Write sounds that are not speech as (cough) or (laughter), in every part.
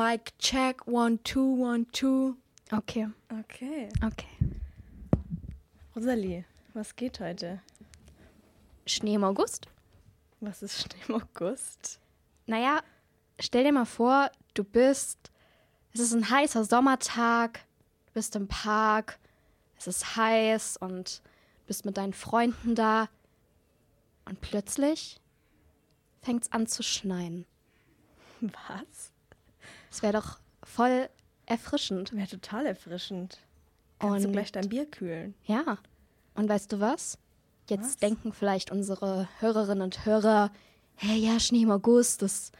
Bike check, one, two, one, two. Okay, Okay. okay. Rosalie, was geht heute? Schnee im August? Was ist Schnee im August? Naja, stell dir mal vor, du bist, es ist ein heißer Sommertag, du bist im Park, es ist heiß und bist mit deinen Freunden da und plötzlich fängt es an zu schneien. Was? Es wäre doch voll erfrischend. Wäre total erfrischend. Kannst du Und- gleich dein Bier kühlen? Ja. Und weißt du was? Jetzt Was? denken vielleicht unsere Hörerinnen und Hörer, hey, ja, Schnee im August, das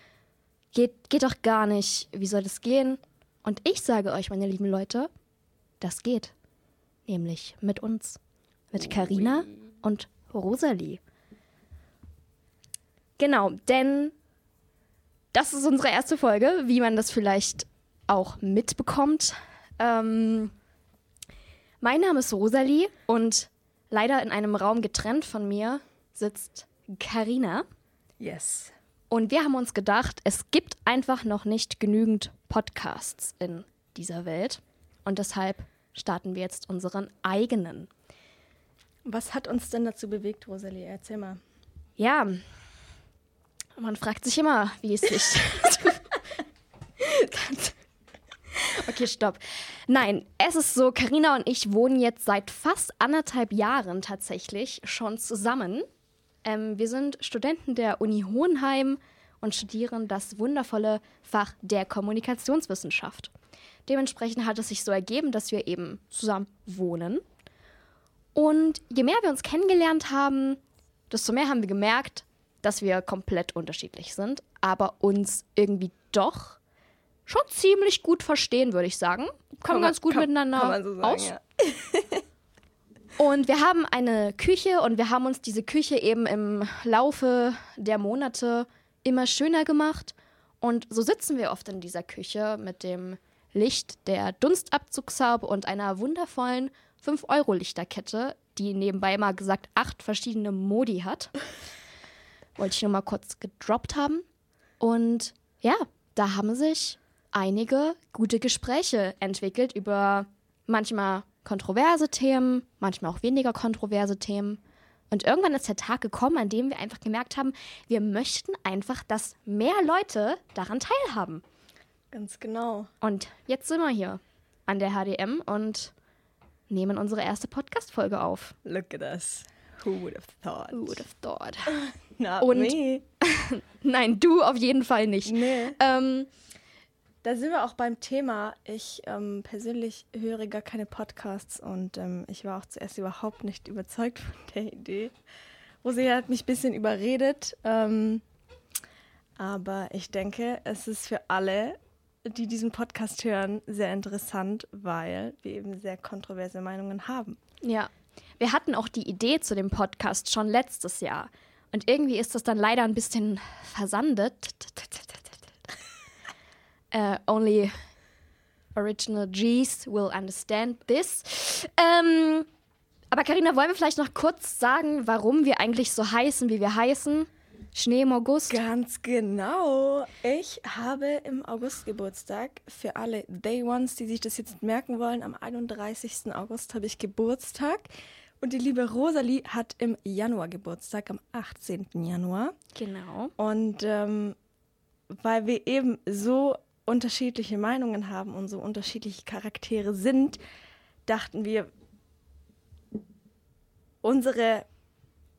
geht, geht doch gar nicht. Wie soll das gehen? Und ich sage euch, meine lieben Leute, das geht. Nämlich mit uns. Mit Karina und Rosalie. Genau, denn das ist unsere erste Folge, wie man das vielleicht auch mitbekommt. Ähm, mein Name ist Rosalie und leider in einem Raum getrennt von mir sitzt Karina. Yes. Und wir haben uns gedacht, es gibt einfach noch nicht genügend Podcasts in dieser Welt. Und deshalb starten wir jetzt unseren eigenen. Was hat uns denn dazu bewegt, Rosalie? Erzähl mal. Ja, man fragt sich immer, wie es sich. (laughs) okay, stopp. Nein, es ist so, Karina und ich wohnen jetzt seit fast anderthalb Jahren tatsächlich schon zusammen. Ähm, wir sind Studenten der Uni Hohenheim und studieren das wundervolle Fach der Kommunikationswissenschaft. Dementsprechend hat es sich so ergeben, dass wir eben zusammen wohnen. Und je mehr wir uns kennengelernt haben, desto mehr haben wir gemerkt, dass wir komplett unterschiedlich sind, aber uns irgendwie doch schon ziemlich gut verstehen, würde ich sagen. Kommen ganz gut kann- miteinander kann so sagen, aus. ja. (laughs) Und wir haben eine Küche und wir haben uns diese Küche eben im Laufe der Monate immer schöner gemacht. Und so sitzen wir oft in dieser Küche mit dem Licht der Dunstabzugshaube und einer wundervollen 5-Euro-Lichterkette, die nebenbei mal gesagt acht verschiedene Modi hat. Wollte ich nur mal kurz gedroppt haben. Und ja, da haben sich einige gute Gespräche entwickelt über manchmal kontroverse Themen, manchmal auch weniger kontroverse Themen. Und irgendwann ist der Tag gekommen, an dem wir einfach gemerkt haben, wir möchten einfach, dass mehr Leute daran teilhaben. Ganz genau. Und jetzt sind wir hier an der HDM und nehmen unsere erste Podcast-Folge auf. Look at us. Who would have thought? Who would have thought? (laughs) Not Und- me. (laughs) Nein, du auf jeden Fall nicht. Nee. Ähm, Da sind wir auch beim Thema. Ich ähm, persönlich höre gar keine Podcasts und ähm, ich war auch zuerst überhaupt nicht überzeugt (laughs) von der Idee. Rosia hat mich ein bisschen überredet, ähm, aber ich denke, es ist für alle, die diesen Podcast hören, sehr interessant, weil wir eben sehr kontroverse Meinungen haben. Ja, wir hatten auch die Idee zu dem Podcast schon letztes Jahr. Und irgendwie ist das dann leider ein bisschen versandet. (laughs) Äh, only original G's will understand this. Ähm, aber Karina, wollen wir vielleicht noch kurz sagen, warum wir eigentlich so heißen, wie wir heißen? Schnee im August. Ganz genau. Ich habe im August Geburtstag. Für alle Day Ones, die sich das jetzt merken wollen, am 31. August habe ich Geburtstag. Und die liebe Rosalie hat im Januar Geburtstag, am 18. Januar. Genau. Und ähm, weil wir eben so unterschiedliche Meinungen haben und so unterschiedliche Charaktere sind, dachten wir, unsere,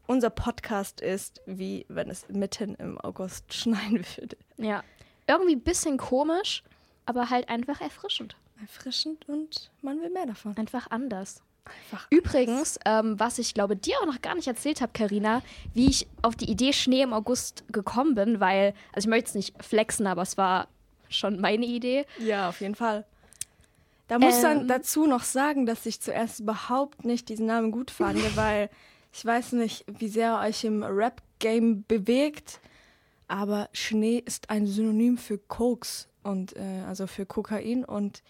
unser Podcast ist, wie wenn es mitten im August (laughs) schneien würde. Ja. Irgendwie ein bisschen komisch, aber halt einfach erfrischend. Erfrischend und man will mehr davon. Einfach anders. Einfach Übrigens, ähm, was ich glaube dir auch noch gar nicht erzählt habe, Karina, wie ich auf die Idee Schnee im August gekommen bin, weil, also ich möchte es nicht flexen, aber es war schon meine Idee. Ja, auf jeden Fall. Da muss Ähm. dann dazu noch sagen, dass ich zuerst überhaupt nicht diesen Namen gut fand, (laughs) weil ich weiß nicht, wie sehr ihr euch im Rap-Game bewegt, aber Schnee ist ein Synonym für Koks und äh, also für Kokain und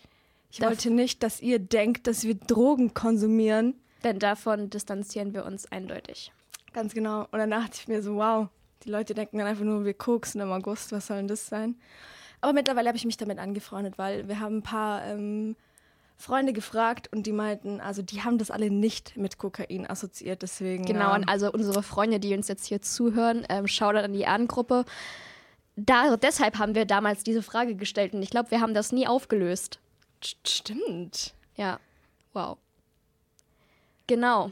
ich wollte nicht, dass ihr denkt, dass wir Drogen konsumieren. Denn davon distanzieren wir uns eindeutig. Ganz genau. Und dann dachte ich mir so, wow, die Leute denken dann einfach nur, wir koksen im August, was soll denn das sein? Aber mittlerweile habe ich mich damit angefreundet, weil wir haben ein paar ähm, Freunde gefragt und die meinten, also die haben das alle nicht mit Kokain assoziiert, deswegen. Genau, und also unsere Freunde, die uns jetzt hier zuhören, ähm, schaut an die Ahnengruppe. Da, deshalb haben wir damals diese Frage gestellt und ich glaube, wir haben das nie aufgelöst. St- stimmt. Ja, wow. Genau.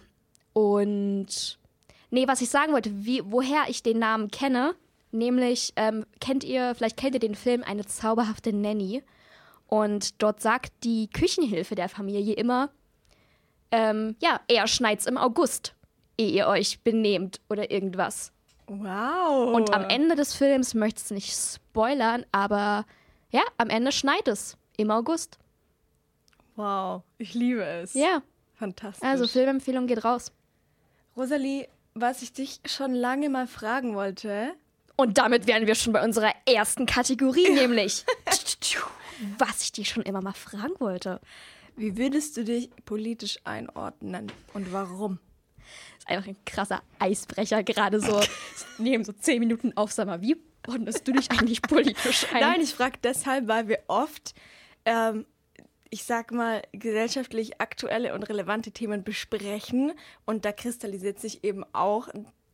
Und nee, was ich sagen wollte, wie, woher ich den Namen kenne, nämlich ähm, kennt ihr, vielleicht kennt ihr den Film Eine zauberhafte Nanny. Und dort sagt die Küchenhilfe der Familie immer, ähm, ja, er schneit's im August, ehe ihr euch benehmt oder irgendwas. Wow. Und am Ende des Films möchte es nicht spoilern, aber ja, am Ende schneit es im August. Wow, ich liebe es. Ja, Fantastisch. also Filmempfehlung geht raus. Rosalie, was ich dich schon lange mal fragen wollte. Und damit wären wir schon bei unserer ersten Kategorie, nämlich (laughs) was ich dich schon immer mal fragen wollte. Wie würdest du dich politisch einordnen und warum? ist einfach ein krasser Eisbrecher gerade so. Nehmen so zehn Minuten auf, sag mal, wie ordnest du dich eigentlich politisch ein? Nein, ich frage deshalb, weil wir oft, ähm, ich sag mal, gesellschaftlich aktuelle und relevante Themen besprechen und da kristallisiert sich eben auch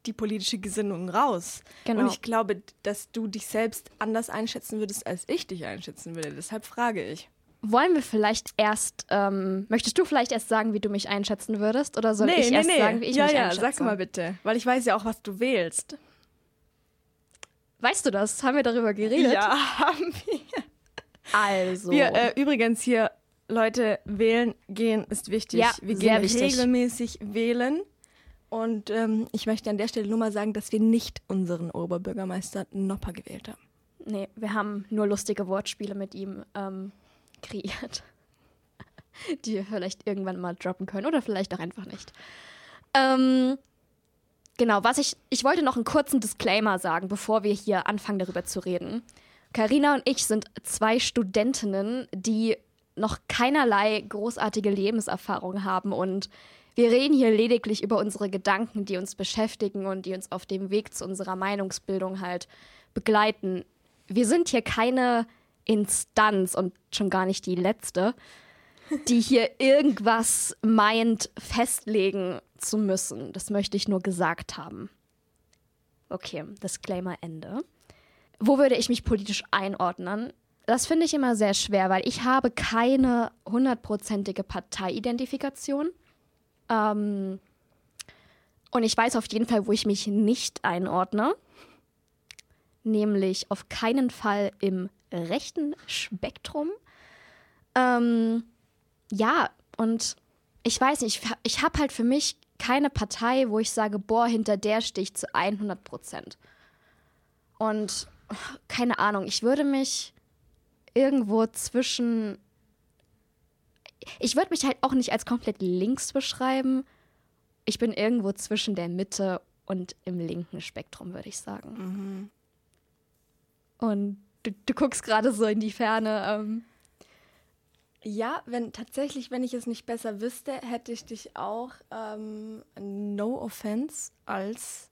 die politische Gesinnung raus. Genau. Und ich glaube, dass du dich selbst anders einschätzen würdest, als ich dich einschätzen würde. Deshalb frage ich. Wollen wir vielleicht erst, ähm, möchtest du vielleicht erst sagen, wie du mich einschätzen würdest? Oder soll ich erst sagen, wie ich ja, mich ja, einschätze? sag mal bitte. Weil ich weiß ja auch, was du wählst. Weißt du das? Haben wir darüber geredet? Ja, (laughs) haben wir. Also. Wir äh, übrigens hier, Leute, wählen gehen ist wichtig. Ja, wir gehen wichtig. regelmäßig wählen. Und ähm, ich möchte an der Stelle nur mal sagen, dass wir nicht unseren Oberbürgermeister Nopper gewählt haben. Nee, wir haben nur lustige Wortspiele mit ihm ähm, kreiert. (laughs) Die wir vielleicht irgendwann mal droppen können oder vielleicht auch einfach nicht. Ähm, genau, was ich. Ich wollte noch einen kurzen Disclaimer sagen, bevor wir hier anfangen, darüber zu reden. Karina und ich sind zwei Studentinnen, die noch keinerlei großartige Lebenserfahrung haben und wir reden hier lediglich über unsere Gedanken, die uns beschäftigen und die uns auf dem Weg zu unserer Meinungsbildung halt begleiten. Wir sind hier keine Instanz und schon gar nicht die letzte, die hier irgendwas meint, festlegen zu müssen. Das möchte ich nur gesagt haben. Okay, Disclaimer Ende. Wo würde ich mich politisch einordnen? Das finde ich immer sehr schwer, weil ich habe keine hundertprozentige Parteiidentifikation. Ähm, und ich weiß auf jeden Fall, wo ich mich nicht einordne. Nämlich auf keinen Fall im rechten Spektrum. Ähm, ja, und ich weiß nicht, ich, ich habe halt für mich keine Partei, wo ich sage, boah, hinter der stehe ich zu 100 Prozent. Und keine Ahnung, ich würde mich irgendwo zwischen. Ich würde mich halt auch nicht als komplett links beschreiben. Ich bin irgendwo zwischen der Mitte und im linken Spektrum, würde ich sagen. Und du, du guckst gerade so in die Ferne. Ähm, Ja, wenn tatsächlich, wenn ich es nicht besser wüsste, hätte ich dich auch, ähm, no offense, als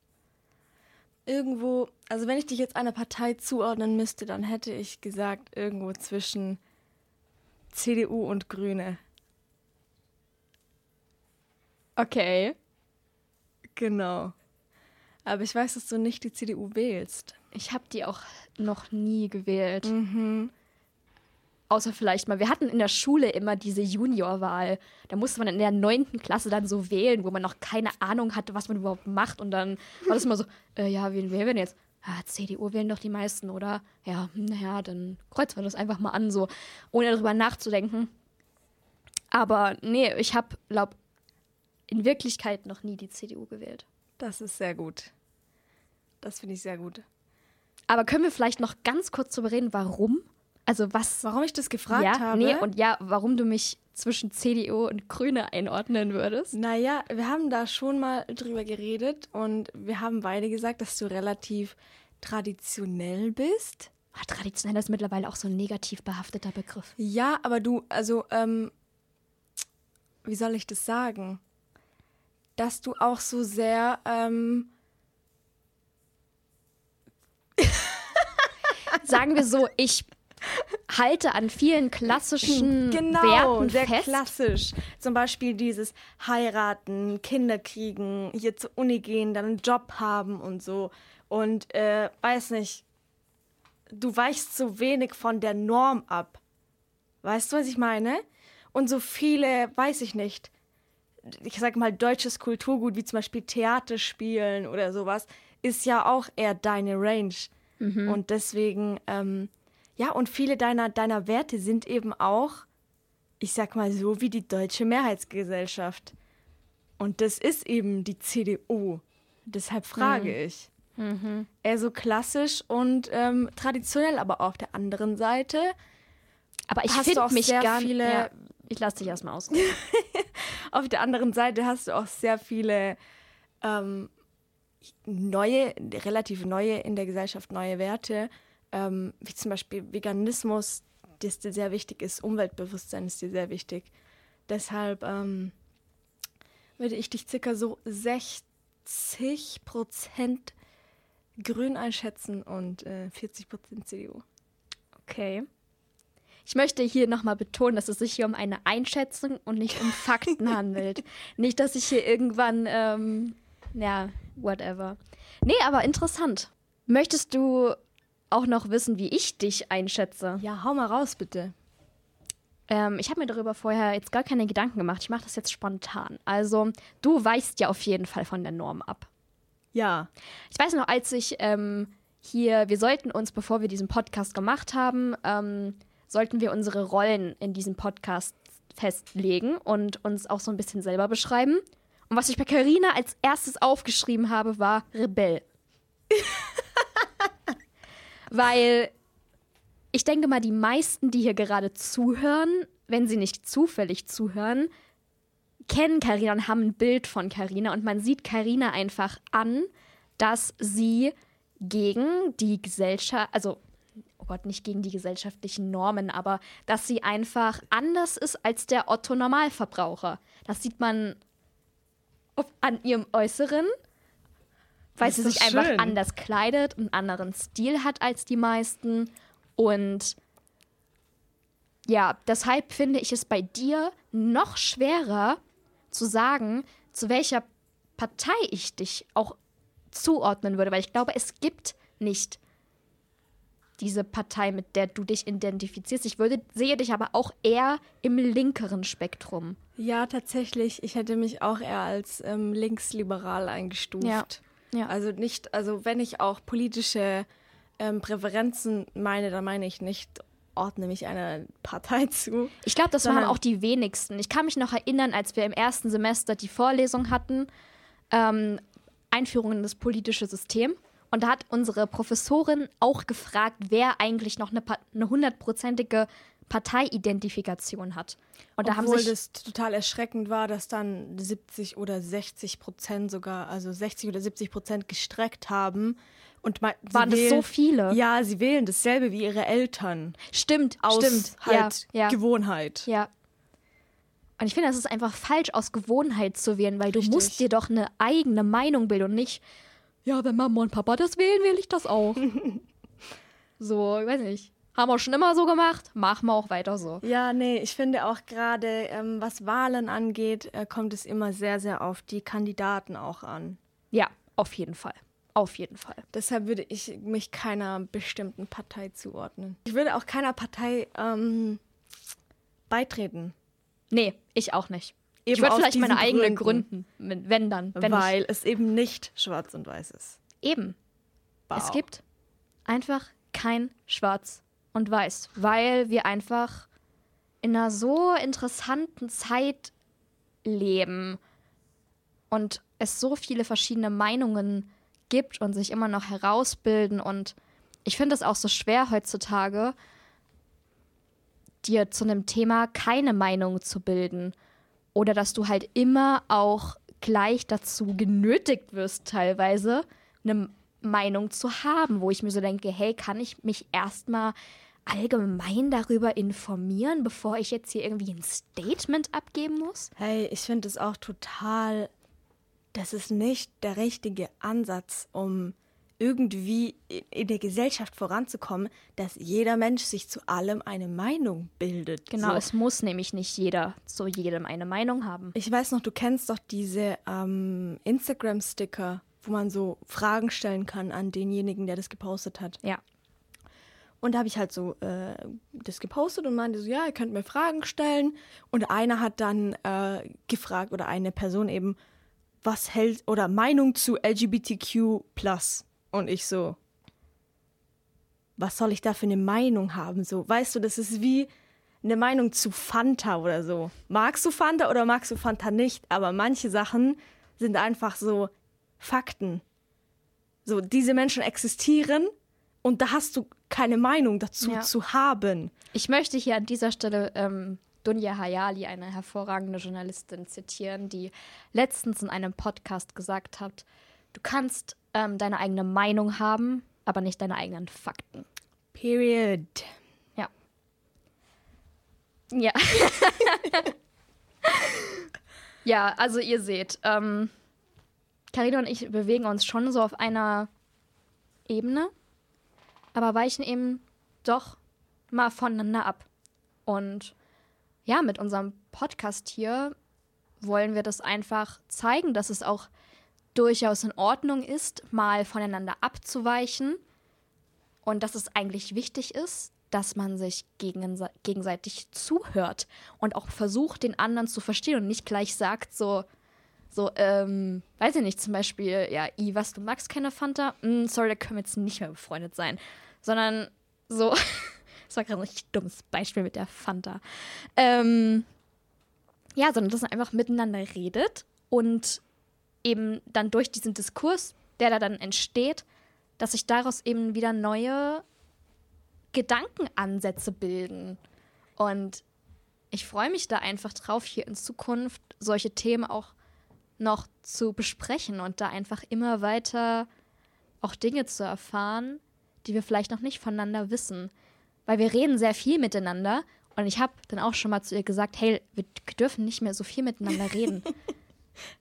irgendwo, also wenn ich dich jetzt einer Partei zuordnen müsste, dann hätte ich gesagt, irgendwo zwischen CDU und Grüne. okay. Genau. Aber ich weiß, dass du nicht die CDU wählst. Ich habe die auch noch nie gewählt. Außer vielleicht mal, wir hatten in der Schule immer diese Juniorwahl. Da musste man in der neunten Klasse dann so wählen, wo man noch keine Ahnung hatte, was man überhaupt macht. Und dann war das immer so, äh, ja, wen wählen wir denn jetzt? Ah, CDU wählen doch die meisten, oder? Ja, naja, dann kreuzen wir das einfach mal an, so, ohne darüber nachzudenken. Aber nee, ich habe, glaub, in Wirklichkeit noch nie die CDU gewählt. Das ist sehr gut. Das finde ich sehr gut. Aber können wir vielleicht noch ganz kurz darüber reden, warum? Also was Warum ich das gefragt ja, habe? Nee, und ja, warum du mich zwischen CDU und Grüne einordnen würdest? Naja, wir haben da schon mal drüber geredet und wir haben beide gesagt, dass du relativ traditionell bist. Ah, traditionell ist mittlerweile auch so ein negativ behafteter Begriff. Ja, aber du, also, ähm, wie soll ich das sagen? Dass du auch so sehr, ähm, Sagen wir so, ich halte an vielen klassischen (clears throat) genau, Werten sehr fest. klassisch. Zum Beispiel dieses heiraten, Kinder kriegen, hier zur Uni gehen, dann einen Job haben und so. Und äh, weiß nicht, du weichst so wenig von der Norm ab. Weißt du, was ich meine? Und so viele, weiß ich nicht, ich sag mal, deutsches Kulturgut, wie zum Beispiel Theater spielen oder sowas, ist ja auch eher deine Range. Und deswegen, ähm, ja, und viele deiner, deiner Werte sind eben auch, ich sag mal so, wie die deutsche Mehrheitsgesellschaft. Und das ist eben die CDU. Deshalb frage ich. Eher so klassisch und ähm, traditionell, aber auf der anderen Seite Aber ich finde auch mich sehr gar viele- Ja, ich lasse dich erstmal aus. (laughs) Auf der anderen Seite hast du auch sehr viele ähm, neue, relativ neue in der Gesellschaft neue Werte, ähm, wie zum Beispiel Veganismus, das dir sehr wichtig ist, Umweltbewusstsein ist dir sehr wichtig. Deshalb ähm, würde ich dich circa so 60 Prozent grün einschätzen und äh, 40 Prozent CDU. Okay. Ich möchte hier nochmal betonen, dass es sich hier um eine Einschätzung und nicht um Fakten (laughs) handelt. Nicht, dass ich hier irgendwann, ähm, ja, whatever. Nee, aber interessant. Möchtest du auch noch wissen, wie ich dich einschätze? Ja, hau mal raus, bitte. Ähm, ich habe mir darüber vorher jetzt gar keine Gedanken gemacht. Ich mache das jetzt spontan. Also, du weichst ja auf jeden Fall von der Norm ab. Ja. Ich weiß noch, als ich ähm, hier, wir sollten uns, bevor wir diesen Podcast gemacht haben, ähm, sollten wir unsere Rollen in diesem Podcast festlegen und uns auch so ein bisschen selber beschreiben. Und was ich bei Carina als erstes aufgeschrieben habe, war Rebell. (laughs) Weil ich denke mal, die meisten, die hier gerade zuhören, wenn sie nicht zufällig zuhören, kennen Karina und haben ein Bild von Karina und man sieht Karina einfach an, dass sie gegen die Gesellschaft, also oh Gott, nicht gegen die gesellschaftlichen Normen, aber dass sie einfach anders ist als der Otto Normalverbraucher. Das sieht man an ihrem Äußeren, weil sie sich doch einfach schön. anders kleidet, einen anderen Stil hat als die meisten und ja, deshalb finde ich es bei dir noch schwerer zu sagen, zu welcher Partei ich dich auch zuordnen würde, weil ich glaube, es gibt nicht diese Partei, mit der du dich identifizierst. Ich würde, sehe dich aber auch eher im linkeren Spektrum. Ja, tatsächlich. Ich hätte mich auch eher als ähm, linksliberal eingestuft. Ja, ja. Also nicht, also wenn ich auch politische ähm, Präferenzen meine, dann meine ich nicht, ordne mich einer Partei (laughs) zu. Ich glaube, das waren auch die wenigsten. Ich kann mich noch erinnern, als wir im ersten Semester die Vorlesung hatten, ähm, Einführung in das politische System. Und da hat unsere Professorin auch gefragt, wer eigentlich noch eine eine hundertprozentige Parteiidentifikation hat. Und da haben Obwohl sich das total erschreckend war, dass dann 70 oder 60 Prozent sogar, also 60 oder 70 Prozent gestreckt haben. Und waren das so viele. Ja, sie wählen dasselbe wie ihre Eltern. Stimmt, Aus stimmt. halt ja, ja. Gewohnheit. Ja. Und ich finde, es ist einfach falsch, aus Gewohnheit zu wählen, weil du Richtig. musst dir doch eine eigene Meinung bilden und nicht, ja, wenn Mama und Papa das wählen, will ich das auch. (laughs) so, ich weiß nicht. Haben wir schon immer so gemacht, machen wir auch weiter so. Ja, nee, ich finde auch gerade, ähm, was Wahlen angeht, äh, kommt es immer sehr, sehr auf die Kandidaten auch an. Ja, auf jeden Fall. Auf jeden Fall. Deshalb würde ich mich keiner bestimmten Partei zuordnen. Ich würde auch keiner Partei ähm, beitreten. Nee, ich auch nicht. Eben ich würde vielleicht meine diesen eigene Gründen. gründen, wenn- dann. Wenn weil es eben nicht schwarz und weiß ist. ich, eben. Wow. Es gibt einfach kein Schwarz und Weiß, weil wir einfach in einer so interessanten Zeit leben und es so viele verschiedene Meinungen gibt und sich immer noch herausbilden. Und ich finde es auch so schwer heutzutage, dir zu einem Thema keine Meinung zu bilden. Oder dass du halt immer auch gleich dazu genötigt wirst, teilweise eine Meinung zu haben, wo ich mir so denke, hey, kann ich mich erstmal allgemein darüber informieren, bevor ich jetzt hier irgendwie ein Statement abgeben muss? Hey, ich finde es auch total, das ist nicht der richtige Ansatz, um irgendwie in der Gesellschaft voranzukommen, dass jeder Mensch sich zu allem eine Meinung bildet. Genau, so. es muss nämlich nicht jeder zu jedem eine Meinung haben. Ich weiß noch, du kennst doch diese ähm, Instagram-Sticker, wo man so Fragen stellen kann an denjenigen, der das gepostet hat. Ja. Und da habe ich halt so äh, das gepostet und meinte so, ja, ihr könnt mir Fragen stellen. Und einer hat dann äh, gefragt, oder eine Person eben, was hält, oder Meinung zu LGBTQ+. Und ich so, was soll ich da für eine Meinung haben? So, weißt du, das ist wie eine Meinung zu Fanta oder so. Magst du Fanta oder magst du Fanta nicht? Aber manche Sachen sind einfach so Fakten. So, diese Menschen existieren und da hast du keine Meinung dazu Ja. zu haben. Ich möchte hier an dieser Stelle ähm, Dunja Hayali, eine hervorragende Journalistin, zitieren, die letztens in einem Podcast gesagt hat, du kannst ähm, deine eigene Meinung haben, aber nicht deine eigenen Fakten. Period. Ja. Ja. (laughs) ja, also ihr seht, ähm, Carina und ich bewegen uns schon so auf einer Ebene, aber weichen eben doch mal voneinander ab. Und ja, mit unserem Podcast hier wollen wir das einfach zeigen, dass es auch durchaus in Ordnung ist, mal voneinander abzuweichen und dass es eigentlich wichtig ist, dass man sich gegense gegenseitig zuhört und auch versucht, den anderen zu verstehen und nicht gleich sagt, so, so, ähm, weiß ich nicht, zum Beispiel, ja, I, was, du magst keine Fanta? Mm, sorry, da können wir jetzt nicht mehr befreundet sein. Sondern so, (laughs) das war gerade ein richtig dummes Beispiel mit der Fanta. Ähm, ja, sondern dass man einfach miteinander redet und eben dann durch diesen Diskurs, der da dann entsteht, dass sich daraus eben wieder neue Gedankenansätze bilden. Und ich freue mich da einfach drauf, hier in Zukunft solche Themen auch noch zu besprechen und da einfach immer weiter auch Dinge zu erfahren, die wir vielleicht noch nicht voneinander wissen. Weil wir reden sehr viel miteinander und ich habe dann auch schon mal zu ihr gesagt, hey, wir dürfen nicht mehr so viel miteinander reden. (laughs)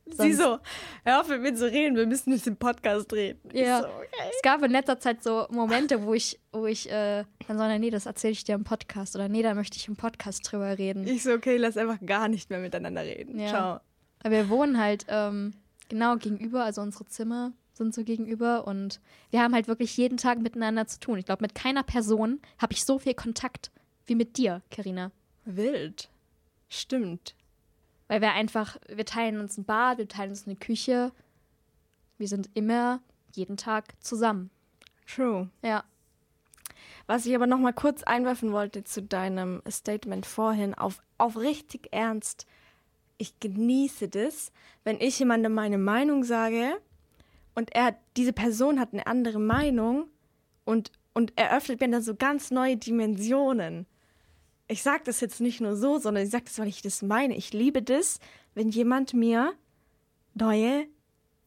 Sie so, hör auf mit mir zu reden, wir müssen jetzt den Podcast reden. Ja. So, okay. Es gab in letzter Zeit so Momente, wo ich, wo ich äh, dann so, nee, das erzähle ich dir im Podcast oder nee, da möchte ich im Podcast drüber reden. Ich so, okay, lass einfach gar nicht mehr miteinander reden. Ja. Ciao. Aber wir wohnen halt ähm, genau gegenüber, also unsere Zimmer sind so gegenüber und wir haben halt wirklich jeden Tag miteinander zu tun. Ich glaube, mit keiner Person habe ich so viel Kontakt wie mit dir, Karina. Wild. Stimmt. Weil wir einfach, wir teilen uns ein Bad, wir teilen uns eine Küche. Wir sind immer jeden Tag zusammen. True. Ja. Was ich aber noch mal kurz einwerfen wollte zu deinem Statement vorhin, auf, auf richtig ernst. Ich genieße das, wenn ich jemandem meine Meinung sage und er, diese Person hat eine andere Meinung und, und eröffnet mir dann so ganz neue Dimensionen. Ich sage das jetzt nicht nur so, sondern ich sage das, weil ich das meine. Ich liebe das, wenn jemand mir neue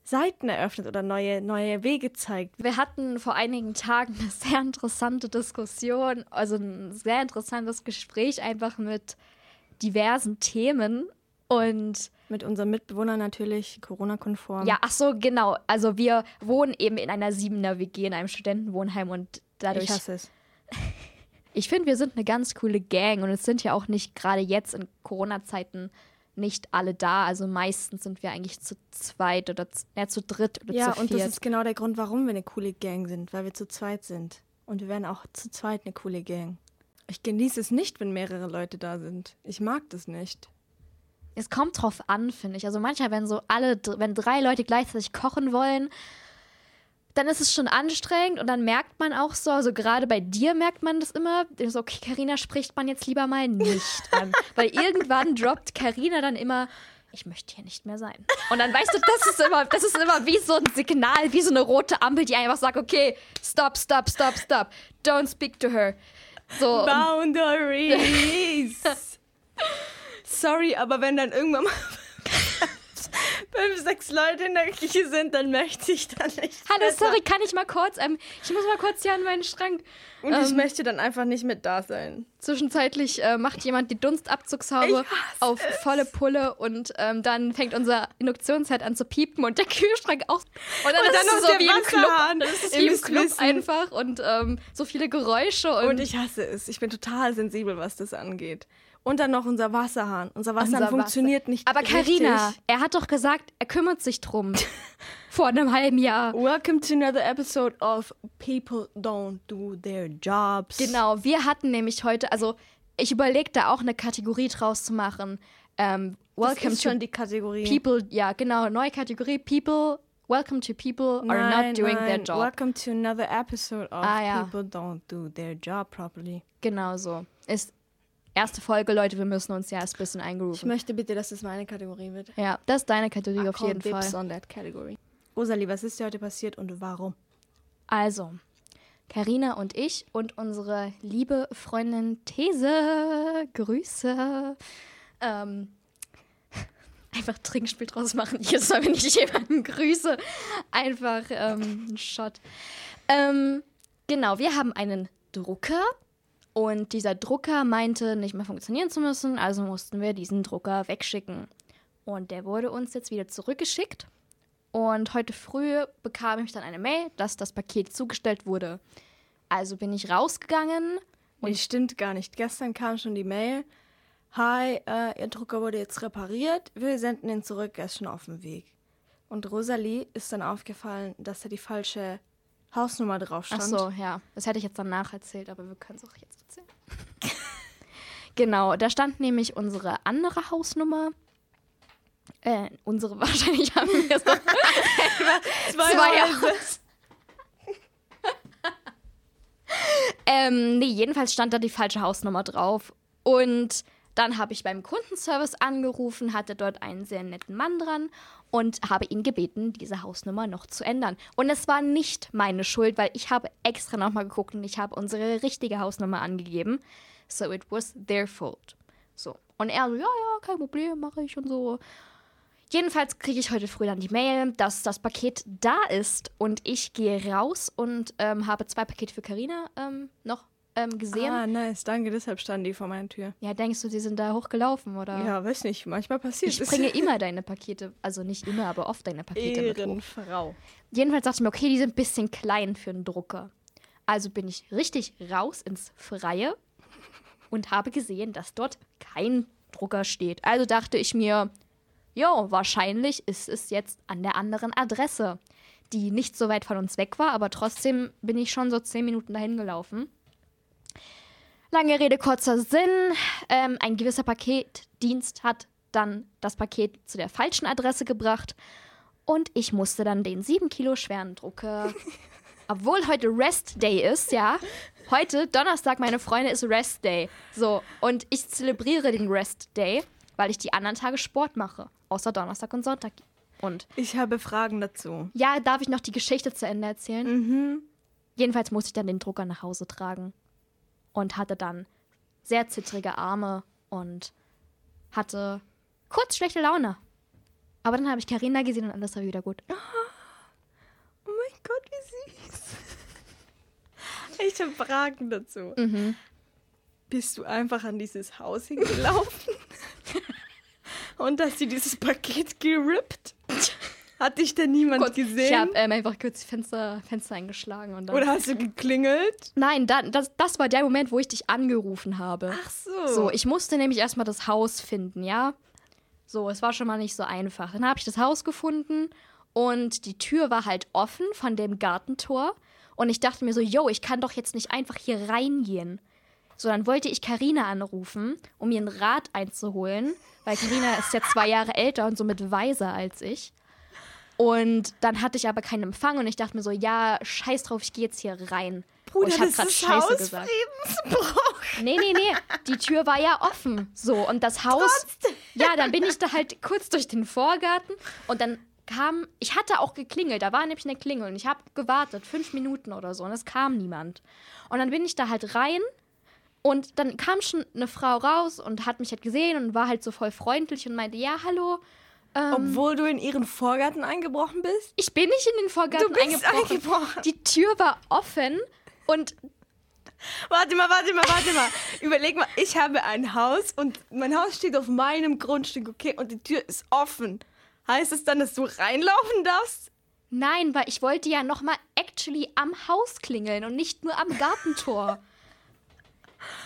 Seiten eröffnet oder neue, neue Wege zeigt. Wir hatten vor einigen Tagen eine sehr interessante Diskussion, also ein sehr interessantes Gespräch einfach mit diversen Themen. Und Mit unserem Mitbewohner natürlich Corona-konform. ja, ach so, genau. Also wir wohnen eben in einer siebener WG in einem Studentenwohnheim und dadurch. ich hasse es. (laughs) Ich finde, wir sind eine ganz coole Gang und es sind ja auch nicht gerade jetzt in Corona-Zeiten nicht alle da. Also meistens sind wir eigentlich zu zweit oder zu, ja, zu dritt oder Ja, zu und viert. das ist genau der Grund, warum wir eine coole Gang sind, weil wir zu zweit sind. Und wir werden auch zu zweit eine coole Gang. Ich genieße es nicht, wenn mehrere Leute da sind. Ich mag das nicht. Es kommt drauf an, finde ich. Also manchmal, wenn so alle, wenn drei Leute gleichzeitig kochen wollen, dann ist es schon anstrengend und dann merkt man auch so, also gerade bei dir merkt man das immer, so, okay, Carina spricht man jetzt lieber mal nicht (laughs) an. Weil irgendwann droppt Carina dann immer, ich möchte hier nicht mehr sein. Und dann weißt du, das ist immer, das ist immer wie so ein Signal, wie so eine rote Ampel, die einfach sagt, okay, stop, stop, stop, stop. Don't speak to her. So, und Boundaries! (laughs) Sorry, aber wenn dann irgendwann mal (laughs) fünf, sechs Leute in der Küche sind, dann möchte ich da nicht. Hallo, mehr sorry, kann ich mal kurz, ähm, ich muss mal kurz hier an meinen Schrank. Und ich Ähm, möchte dann einfach nicht mit da sein. Zwischenzeitlich äh, macht jemand die Dunstabzugshaube auf volle Pulle und ähm, dann fängt unser Induktionsherd an zu piepen und der (laughs) Kühlschrank auch. Und dann, Und ist dann es noch so der wie im Club. Dann ist es wie im Club wissen. einfach und ähm, so viele Geräusche und, Und ich hasse es. Ich bin total sensibel, was das angeht. Und dann noch unser Wasserhahn. Unser Wasserhahn Unser funktioniert nicht Aber Karina, er hat doch gesagt, er kümmert sich drum. (laughs) Vor einem halben Jahr. Welcome to another episode of People Don't Do Their Jobs. Genau, wir hatten nämlich heute, also ich überlege da auch eine Kategorie draus zu machen. Ähm, Das welcome ist to schon die Kategorie. People, ja genau, neue Kategorie. People, welcome to people are nein, not doing their nein. job. Welcome to another episode of Ah, ja. People Don't Do Their Job Properly. Genau so. Ist erste Folge, Leute, wir müssen uns ja erst ein bisschen Ich eingerufen. möchte bitte, dass es meine Kategorie wird. Ja, das ist deine Kategorie I auf jeden Fall. on that category. Rosalie, was ist dir heute passiert und warum? Also, Karina und ich und unsere liebe Freundin These, Grüße. Ähm, (laughs) einfach Trinkspiel draus machen. Jedes Mal, wenn ich jemanden grüße, einfach ähm, ein Shot. Ähm, genau, wir haben einen Drucker und dieser Drucker meinte nicht mehr funktionieren zu müssen, also mussten wir diesen Drucker wegschicken. Und der wurde uns jetzt wieder zurückgeschickt. Und heute früh bekam ich dann eine Mail, dass das Paket zugestellt wurde. Also bin ich rausgegangen. Und stimmt gar nicht. Gestern kam schon die Mail. Hi, äh, Ihr Drucker wurde jetzt repariert. Wir senden ihn zurück. Er ist schon auf dem Weg. Und Rosalie ist dann aufgefallen, dass da die falsche Hausnummer drauf Ach stand. so, ja. Das hätte ich jetzt danach erzählt, aber wir können es auch jetzt erzählen. (laughs) genau, da stand nämlich unsere andere Hausnummer. Äh, unsere (laughs) wahrscheinlich haben wir so (laughs) zwei Haus. ähm, nee, jedenfalls stand da die falsche Hausnummer drauf. Und dann habe ich beim Kundenservice angerufen, hatte dort einen sehr netten Mann dran und habe ihn gebeten, diese Hausnummer noch zu ändern. Und es war nicht meine Schuld, weil ich habe extra nochmal geguckt und ich habe unsere richtige Hausnummer angegeben. So it was their fault. So. Und er so, ja, ja, kein Problem, mache ich und so. Jedenfalls kriege ich heute früh dann die Mail, dass das Paket da ist und ich gehe raus und ähm, habe zwei Pakete für Karina ähm, noch ähm, gesehen. Ah, nice. Danke. Deshalb standen die vor meiner Tür. Ja, denkst du, die sind da hochgelaufen oder? Ja, weiß nicht. Manchmal passiert Ich es. bringe (laughs) immer deine Pakete, also nicht immer, aber oft deine Pakete mit hoch. Ehrenfrau. Jedenfalls dachte ich mir, okay, die sind ein bisschen klein für einen Drucker. Also bin ich richtig raus ins Freie und habe gesehen, dass dort kein Drucker steht. Also dachte ich mir, jo, wahrscheinlich ist es jetzt an der anderen Adresse, die nicht so weit von uns weg war, aber trotzdem bin ich schon so zehn Minuten dahin gelaufen. Lange Rede, kurzer Sinn. Ähm, ein gewisser Paketdienst hat dann das Paket zu der falschen Adresse gebracht und ich musste dann den 7 Kilo schweren Drucker, (laughs) obwohl heute Rest Day ist, ja. Heute, Donnerstag, meine Freunde, ist Rest Day. So, und ich zelebriere den Rest Day, weil ich die anderen Tage Sport mache. Außer Donnerstag und Sonntag. Und Ich habe Fragen dazu. ja, darf ich noch die Geschichte zu Ende erzählen? Mhm. Jedenfalls musste ich dann den Drucker nach Hause tragen und hatte dann sehr zittrige Arme und hatte kurz schlechte Laune. Aber dann habe ich Karina gesehen und alles war wieder gut. Oh mein Gott, wie süß. (laughs) Ich habe Fragen dazu. Mhm. Bist du einfach an dieses Haus hingelaufen? (laughs) Und hast du dieses Paket gerippt? Hat dich denn niemand Kurz, gesehen? Ich habe ähm, einfach kurz die Fenster, Fenster eingeschlagen und dann. Oder hast du geklingelt? Nein, dann, das, das war der Moment, wo ich dich angerufen habe. Ach so. So, ich musste nämlich erstmal das Haus finden, ja. So, es war schon mal nicht so einfach. Dann habe ich das Haus gefunden und die Tür war halt offen von dem Gartentor. Und ich dachte mir so, yo, ich kann doch jetzt nicht einfach hier reingehen. So, dann wollte ich Karina anrufen, um mir ein Rad einzuholen, weil Karina ist ja zwei Jahre älter und somit weiser als ich. Und dann hatte ich aber keinen Empfang und ich dachte mir so, ja, scheiß drauf, ich gehe jetzt hier rein. Bruder, und ich hab das grad ist Scheiße gesagt. Hausfriedensbruch. Nee, nee, nee. Die Tür war ja offen. So, und das Haus. Ja, dann bin ich da halt kurz durch den Vorgarten und dann kam. Ich hatte auch geklingelt, da war nämlich eine Klingel und ich habe gewartet, fünf Minuten oder so, und es kam niemand. Und dann bin ich da halt rein und dann kam schon eine Frau raus und hat mich halt gesehen und war halt so voll freundlich und meinte: Ja, hallo. Ähm, Obwohl du in ihren Vorgarten eingebrochen bist? ich bin nicht in den Vorgarten Du bist eingebrochen. eingebrochen. Die Tür war offen und Warte mal, warte mal, warte mal. Überleg mal, ich habe ein Haus und mein Haus steht auf meinem Grundstück, okay? Und die Tür ist offen. Heißt es dann, dass du reinlaufen darfst? Nein, weil ich wollte ja nochmal actually am Haus klingeln und nicht nur am Gartentor. (laughs)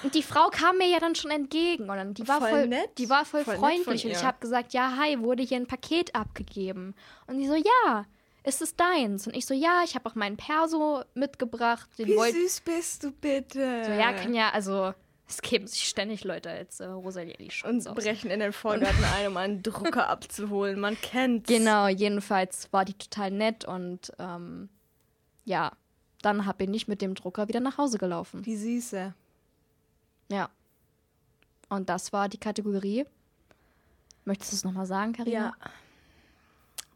Und die Frau kam mir ja dann schon entgegen und dann, die war Voll voll, nett. die war voll, Voll freundlich und ich habe gesagt, ja, hi, wurde hier ein Paket abgegeben. Und die so, ja, ist es deins? Und ich so, ja, ich habe auch meinen Perso mitgebracht. Den Wie wollt- süß bist du bitte? so, ja, kann ja, also es geben sich ständig Leute als äh, Rosalie die Und aus. brechen in den (laughs) Vorgarten ein, um einen Drucker abzuholen. Man kennt's. Genau, jedenfalls war die total nett und ähm, ja, dann hab ich nicht mit dem Drucker wieder nach Hause gelaufen. Die Süße. Ja. Und das war die Kategorie. Möchtest du es nochmal sagen, Karina? Ja.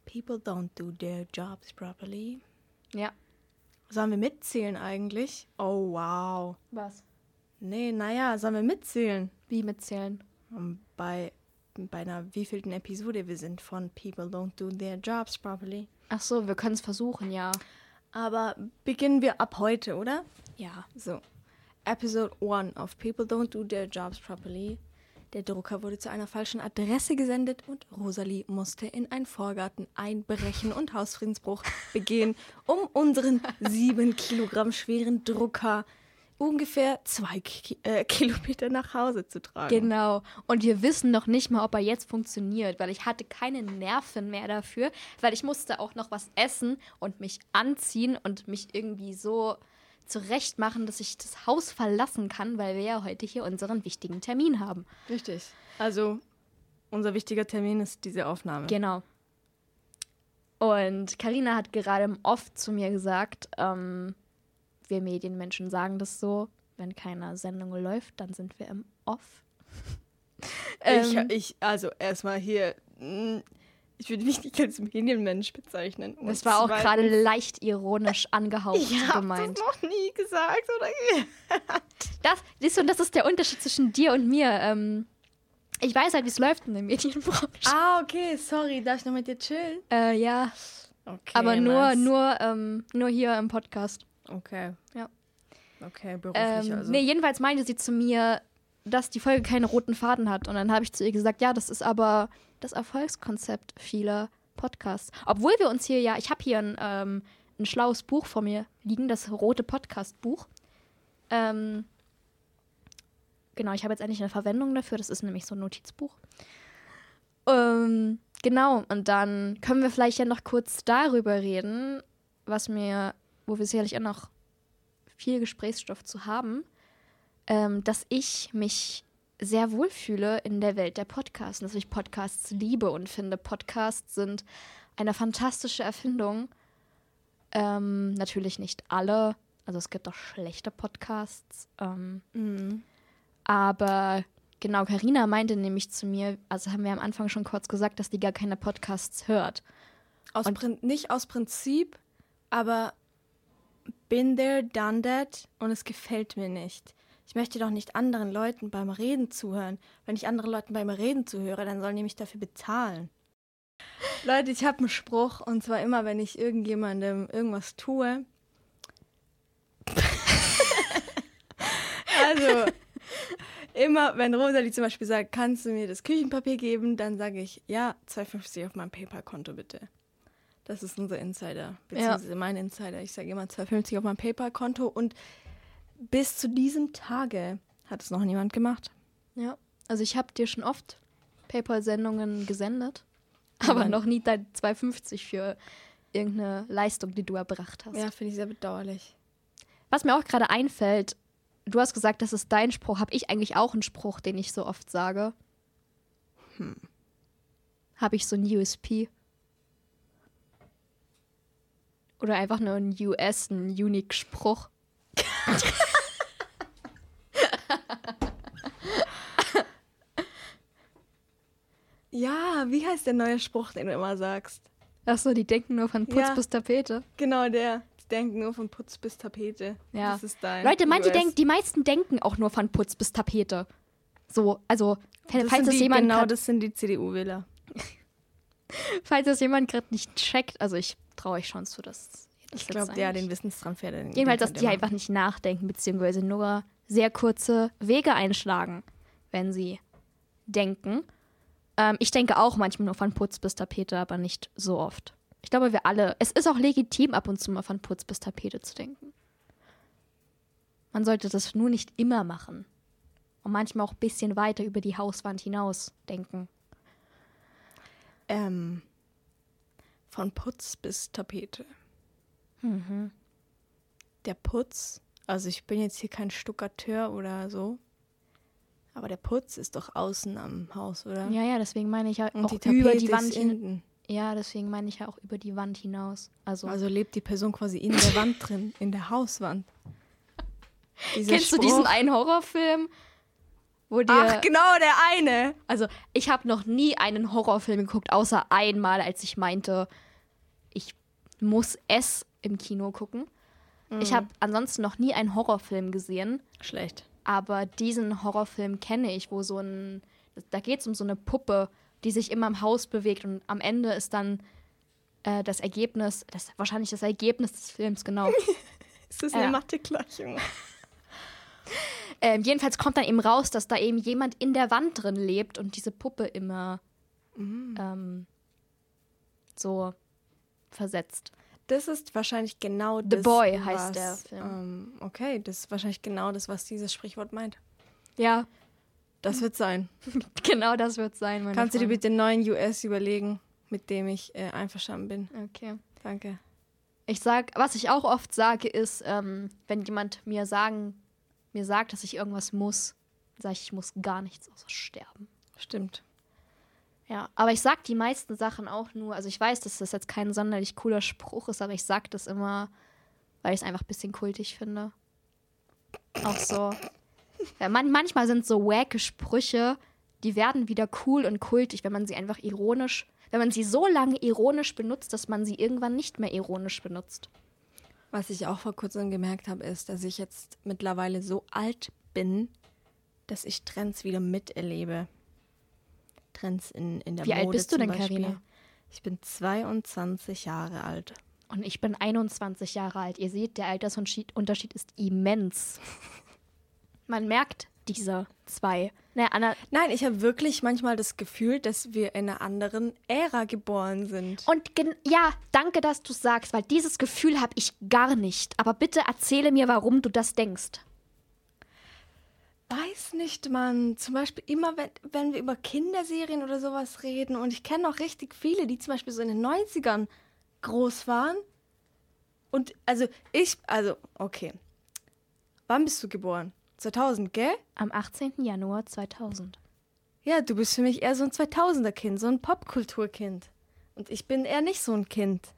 People don't do their jobs properly. Ja. Sollen wir mitzählen eigentlich? Oh, wow. Was? Nee, naja, sollen wir mitzählen? Wie mitzählen? Bei, bei einer wievielten Episode wir sind von People don't do their jobs properly. Ach so, wir können es versuchen, ja. Aber beginnen wir ab heute, oder? Ja. So. Episode 1 of People Don't Do Their Jobs Properly. Der Drucker wurde zu einer falschen Adresse gesendet und Rosalie musste in einen Vorgarten einbrechen und Hausfriedensbruch begehen, um unseren sieben Kilogramm schweren Drucker ungefähr zwei Ki äh, Kilometer nach Hause zu tragen. Genau. Und wir wissen noch nicht mal, ob er jetzt funktioniert, weil ich hatte keine Nerven mehr dafür, weil ich musste auch noch was essen und mich anziehen und mich irgendwie so zurechtmachen, dass ich das Haus verlassen kann, weil wir ja heute hier unseren wichtigen Termin haben. Richtig. Also, unser wichtiger Termin ist diese Aufnahme. Genau. Und Karina hat gerade im Off zu mir gesagt, ähm, wir Medienmenschen sagen das so, wenn keine Sendung läuft, dann sind wir im Off. Ich, Ähm, ich, also erstmal hier, ich würde mich nicht als Medienmensch bezeichnen. Und Das war auch gerade leicht ironisch angehaucht Ich habe gemeint. das noch nie gesagt, oder? (laughs) Das, siehst du, das ist der Unterschied zwischen dir und mir. Ähm, ich weiß halt, wie es läuft in der Medienbranche. Ah, okay, sorry, darf ich noch mit dir chillen? Äh, ja, Okay, aber nur, nice. nur, ähm, nur hier im Podcast. Okay. Ja. Okay, beruflich Ähm, also. Nee, jedenfalls meinte sie zu mir, dass die Folge keinen roten Faden hat. Und dann habe ich zu ihr gesagt, ja, das ist aber das Erfolgskonzept vieler Podcasts. Obwohl wir uns hier ja, ich habe hier ein, ähm, ein schlaues Buch vor mir liegen, das rote Podcast-Buch. Ähm, genau, ich habe jetzt endlich eine Verwendung dafür. Das ist nämlich so ein Notizbuch. Ähm, genau, und dann können wir vielleicht ja noch kurz darüber reden, was mir, wo wir sicherlich auch noch viel Gesprächsstoff zu haben, ähm, dass ich mich sehr wohlfühle in der Welt der Podcasts dass ich Podcasts liebe und finde, Podcasts sind eine fantastische Erfindung. Ähm, natürlich nicht alle, also es gibt auch schlechte Podcasts, ähm, Mhm. aber genau, Karina meinte nämlich zu mir, also haben wir am Anfang schon kurz gesagt, dass die gar keine Podcasts hört. Aus nicht aus Prinzip, aber been there, done that und es gefällt mir nicht. Ich möchte doch nicht anderen Leuten beim Reden zuhören. Wenn ich anderen Leuten beim Reden zuhöre, dann sollen die mich dafür bezahlen. Leute, ich habe einen Spruch und zwar immer, wenn ich irgendjemandem irgendwas tue. (laughs) also, immer, wenn Rosalie zum Beispiel sagt, kannst du mir das Küchenpapier geben, dann sage ich, ja, 2,50 auf meinem PayPal-Konto bitte. Das ist unser Insider, beziehungsweise mein Insider. Ich sage immer 2,50 auf meinem PayPal-Konto und bis zu diesem Tage hat es noch niemand gemacht. Ja, also ich habe dir schon oft PayPal-Sendungen gesendet, aber Mhm. noch nie dein 2,50 für irgendeine Leistung, die du erbracht hast. Ja, finde ich sehr bedauerlich. Was mir auch gerade einfällt, du hast gesagt, das ist dein Spruch. Habe ich eigentlich auch einen Spruch, den ich so oft sage? Hm. Habe ich so ein USP? Oder einfach nur ein US, ein Unique-Spruch? (laughs) Wie heißt der neue Spruch, den du immer sagst? Achso, die denken nur von Putz Ja. bis Tapete. Genau, der. Die denken nur von Putz bis Tapete. Ja. Das ist dein. Leute, manche denken, die meisten denken auch nur von Putz bis Tapete. So, also, das falls die, jemand Genau, das sind die CDU-Wähler. (laughs) falls das jemand gerade nicht checkt, also ich traue euch schon zu, dass Das Ich glaube, ja, den Wissenstransfer. Den, Jedenfalls, den dass die einfach nicht nachdenken, beziehungsweise nur sehr kurze Wege einschlagen, wenn sie denken. Ähm, ich denke auch manchmal nur von Putz bis Tapete, aber nicht so oft. Ich glaube, wir alle. Es ist auch legitim, ab und zu mal von Putz bis Tapete zu denken. Man sollte das nur nicht immer machen. Und manchmal auch ein bisschen weiter über die Hauswand hinaus denken. Ähm, von Putz bis Tapete. Mhm. Der Putz, also ich bin jetzt hier kein Stuckateur oder so, aber der Putz ist doch außen am Haus, oder? Ja, ja, deswegen meine ich ja auch die über die Wand ist hin innen. Ja, deswegen meine ich ja auch über die Wand hinaus. Also, Also lebt die Person quasi in der Wand drin, in der Hauswand. (laughs) Dieser kennst du Spruch- diesen einen Horrorfilm, wo dir Ach, genau, der eine. Also, ich habe noch nie einen Horrorfilm geguckt, außer einmal, als ich meinte, ich muss es im Kino gucken. Ich habe ansonsten noch nie einen Horrorfilm gesehen, Schlecht. Aber diesen Horrorfilm kenne ich, wo so ein, da geht es um so eine Puppe, die sich immer im Haus bewegt und am Ende ist dann äh, das Ergebnis, das wahrscheinlich das Ergebnis des Films, genau. (laughs) Ist das eine Mathegleichung? (laughs) ähm, jedenfalls kommt dann eben raus, dass da eben jemand in der Wand drin lebt und diese Puppe immer ähm, so versetzt. Das ist wahrscheinlich genau The das. Boy heißt was, der Film. Ähm, okay, das ist wahrscheinlich genau das, was dieses Sprichwort meint. Ja, Das wird sein. (laughs) genau das wird sein. Meine Kannst du dir Freunde. bitte den neuen US überlegen, mit dem ich äh, einverstanden bin? Okay. Danke. Ich sag, was ich auch oft sage, ist, ähm, wenn jemand mir sagen, mir sagt, dass ich irgendwas muss, sage ich, ich muss gar nichts außer sterben. Stimmt. Ja, aber ich sag die meisten Sachen auch nur, also ich weiß, dass das jetzt kein sonderlich cooler Spruch ist, aber ich sag das immer, weil ich es einfach ein bisschen kultig finde. Auch so. Ja, man, manchmal sind so wacke Sprüche, die werden wieder cool und kultig, wenn man sie einfach ironisch, wenn man sie so lange ironisch benutzt, dass man sie irgendwann nicht mehr ironisch benutzt. Was ich auch vor kurzem gemerkt habe, ist, dass ich jetzt mittlerweile so alt bin, dass ich Trends wieder miterlebe. Trends in, in der Wie alt Mode bist du denn. Carina? Ich bin 22 Jahre alt. Und ich bin 21 Jahre alt. Ihr seht, der Altersunterschied Unterschied ist immens. (laughs) Man merkt diese zwei. Naja, Anna, Nein, ich habe wirklich manchmal das Gefühl, dass wir in einer anderen Ära geboren sind. Und gen- ja, danke, dass du sagst, weil dieses Gefühl habe ich gar nicht. Aber bitte erzähle mir, warum du das denkst. Weiß nicht, Mann. Zum Beispiel immer, wenn, wenn wir über Kinderserien oder sowas reden. Und ich kenne auch richtig viele, die zum Beispiel so in den 90ern groß waren. Und also ich, also, okay. Wann bist du geboren? 2000, gell? Am 18. Januar 2000. Ja, du bist für mich eher so ein 2000er-Kind, so ein Popkulturkind. Und ich bin eher nicht so ein Kind.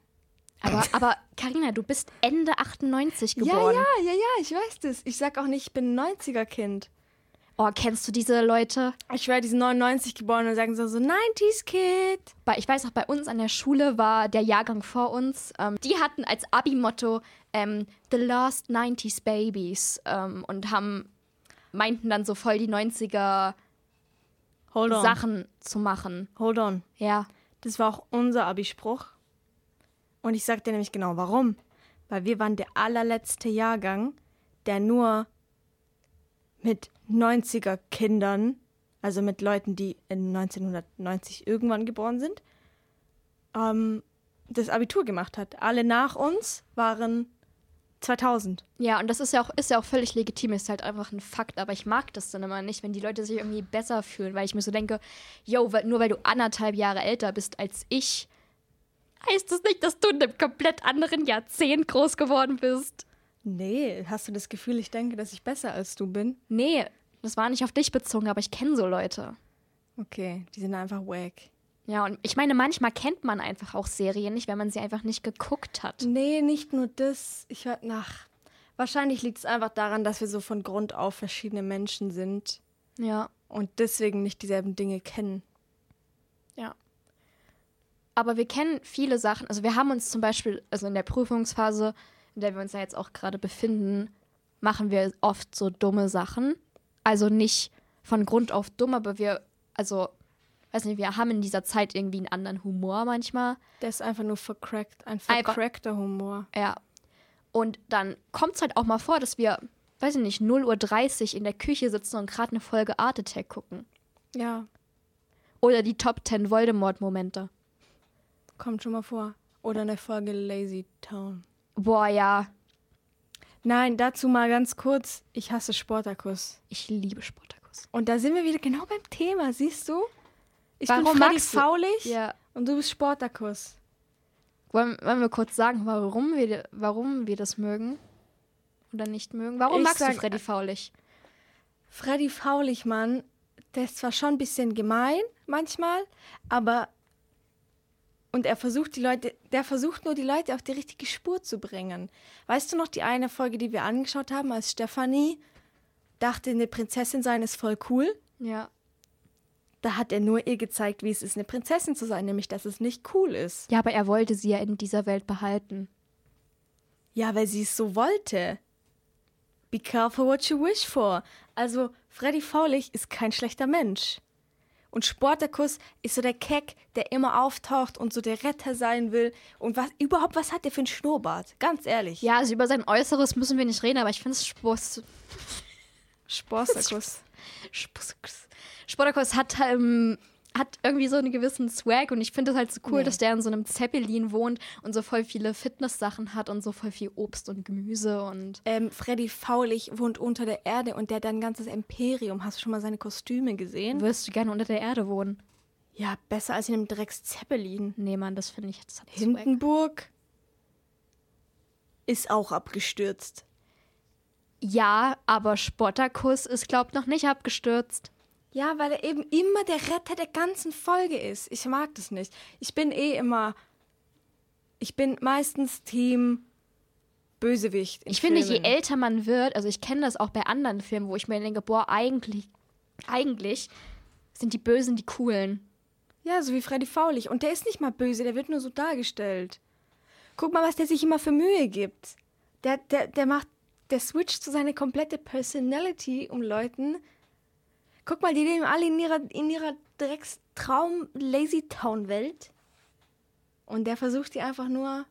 Aber, aber Carina, du bist Ende 98 Ja, geboren. ja, ja, ja, ich weiß das. Ich sag auch nicht, ich bin ein 90er-Kind. Oh, kennst du diese Leute? Ich wäre diesen 99 geboren und sagen so, so 90s-Kid. Bei, ich weiß auch, bei uns an der Schule war der Jahrgang vor uns. Ähm, die hatten als Abi-Motto ähm, The Last 90s Babies ähm, und haben meinten dann so voll die 90er Hold on. Sachen zu machen. Hold on. Ja. Das war auch unser Abi-Spruch. Und ich sag dir nämlich genau warum. Weil wir waren der allerletzte Jahrgang, der nur mit 90er-Kindern, also mit Leuten, die in 1990 irgendwann geboren sind, ähm, das Abitur gemacht hat. Alle nach uns waren 2000. Ja, und das ist ja auch, ist ja auch völlig legitim, ist halt einfach ein Fakt, aber ich mag das dann immer nicht, wenn die Leute sich irgendwie besser fühlen, weil ich mir so denke, yo, nur weil du anderthalb Jahre älter bist als ich, heißt das nicht, dass du in einem komplett anderen Jahrzehnt groß geworden bist. Nee, hast du das Gefühl, ich denke, dass ich besser als du bin? Nee, das war nicht auf dich bezogen, aber ich kenne so Leute. Okay, die sind einfach wack. Ja, und ich meine, manchmal kennt man einfach auch Serien nicht, wenn man sie einfach nicht geguckt hat. Nee, nicht nur das. Ich höre nach. Wahrscheinlich liegt es einfach daran, dass wir so von Grund auf verschiedene Menschen sind Ja, und deswegen nicht dieselben Dinge kennen. ja. Aber wir kennen viele Sachen. Also wir haben uns zum Beispiel, also in der Prüfungsphase, in der wir uns ja jetzt auch gerade befinden, machen wir oft so dumme Sachen. Also nicht von Grund auf dumm, aber wir, also, weiß nicht, wir haben in dieser Zeit irgendwie einen anderen Humor manchmal. Der ist einfach nur vercrackt, ein vercrackter Humor. Ja, Und dann kommt es halt auch mal vor, dass wir, weiß ich nicht, 0.30 Uhr in der Küche sitzen und gerade eine Folge Art Attack gucken. Ja, Oder die Top 10 Voldemort-Momente. kommt schon mal vor. Oder eine Folge Lazy Town. Boah, ja, Nein, dazu mal ganz kurz. Ich hasse Sportakus. ich liebe Sportakus. Und da sind wir wieder genau beim Thema, siehst du? Ich Warum bin Freddy Faulig Ja. und du bist Sportakus. Wollen, wollen wir kurz sagen, warum wir, warum wir das mögen? Oder nicht mögen? Warum Ich magst sag- du Freddy Faulig? Freddy Faulig, Mann, der ist zwar schon ein bisschen gemein manchmal, aber und er versucht die Leute, der versucht nur die Leute auf die richtige Spur zu bringen. Weißt du noch die eine Folge, die wir angeschaut haben, als Stefanie dachte, eine Prinzessin sein ist voll cool? Ja. Da hat er nur ihr gezeigt, wie es ist, eine Prinzessin zu sein, nämlich dass es nicht cool ist. Ja, aber er wollte sie ja in dieser Welt behalten. Ja, weil sie es so wollte. Be careful what you wish for. Also, Freddy Faulig ist kein schlechter Mensch. Und Sportakus ist so der Keck, der immer auftaucht und so der Retter sein will. Und was überhaupt, was hat der für einen Schnurrbart? Ganz ehrlich. Ja, also über sein Äußeres müssen wir nicht reden, aber ich finde es. Sportakus. (laughs) Sportakus. Sportakus hat, ähm, hat irgendwie so einen gewissen Swag und ich finde es halt so cool, Nee. dass der in so einem Zeppelin wohnt und so voll viele Fitness-Sachen hat und so voll viel Obst und Gemüse und. ähm, Freddy Faulig wohnt unter der Erde und der hat ein ganzes Imperium. Hast du schon mal seine Kostüme gesehen? Würdest du gerne unter der Erde wohnen? Ja, besser als in einem Drecks-Zeppelin. Nee, Mann, das finde ich jetzt. hat Swag. Hindenburg ist auch abgestürzt. Ja, aber Sportakus ist, glaub noch nicht abgestürzt. Ja, weil er eben immer der Retter der ganzen Folge ist. Ich mag das nicht. Ich bin eh immer. Ich bin meistens Team Bösewicht. Ich finde, je Filmen. älter man wird, also ich kenne das auch bei anderen Filmen, wo ich mir denke, boah, eigentlich, eigentlich sind die Bösen die Coolen. Ja, so wie Freddy Faulig. Und der ist nicht mal böse, der wird nur so dargestellt. Guck mal, was der sich immer für Mühe gibt. Der, der, der macht. Der switcht zu seine komplette Personality, um Leuten. Guck mal, die leben alle in ihrer, in ihrer Dreckstraum-Lazy-Town-Welt. Und der versucht die einfach nur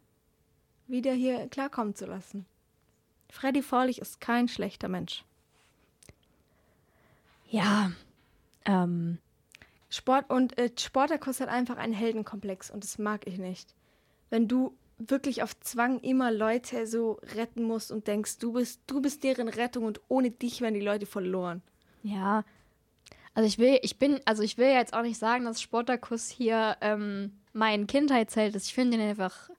wieder hier klarkommen zu lassen. Freddy Faulig ist kein schlechter Mensch. Ja, ähm, Sport und äh, Sportakus hat einfach einen Heldenkomplex und das mag ich nicht. Wenn du wirklich auf Zwang immer Leute so retten musst und denkst, du bist, du bist deren Rettung und ohne dich werden die Leute verloren. ja. Also ich will, ich bin, also ich will jetzt auch nicht sagen, dass Sportakus hier ähm, mein Kindheitsheld ist. Ich finde ihn einfach